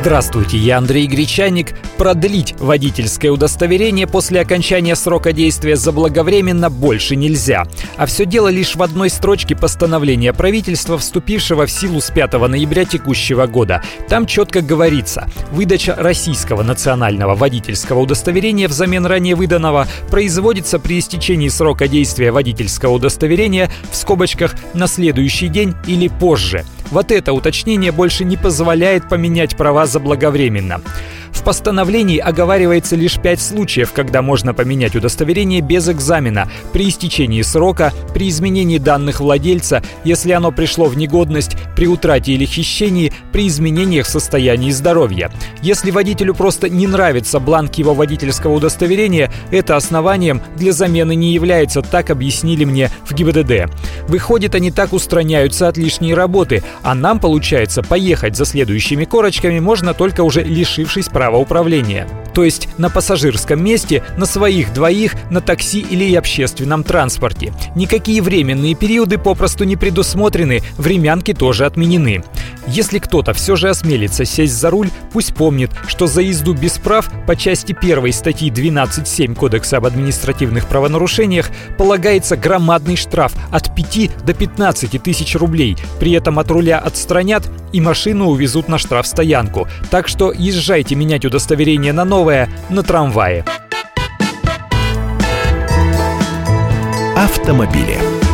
Здравствуйте, я Андрей Гречаник. Продлить водительское удостоверение после окончания срока действия заблаговременно больше нельзя. А все дело лишь в одной строчке постановления правительства, вступившего в силу с 5 ноября текущего года. Там четко говорится, выдача российского национального водительского удостоверения взамен ранее выданного производится при истечении срока действия водительского удостоверения в скобочках на следующий день или позже. Вот это уточнение больше не позволяет поменять права заблаговременно. В постановлении оговаривается лишь пять случаев, когда можно поменять удостоверение без экзамена при истечении срока, при изменении данных владельца, если оно пришло в негодность, при утрате или хищении, при изменениях в состоянии здоровья. Если водителю просто не нравится бланк его водительского удостоверения, это основанием для замены не является, так объяснили мне в ГИБДД. Выходит, они так устраняются от лишней работы, а нам, получается, поехать за следующими корочками можно только уже лишившись права управления. То есть на пассажирском месте, на своих двоих, на такси или общественном транспорте. Никакие временные периоды попросту не предусмотрены, времянки тоже отменены. Если кто-то все же осмелится сесть за руль, пусть помнит, что за езду без прав по части 1 статьи 12.7 Кодекса об административных правонарушениях полагается громадный штраф от 5 до 15 тысяч рублей. При этом от руля отстранят и машину увезут на штрафстоянку. Так что езжайте менять удостоверение на новое на трамвае. Автомобили.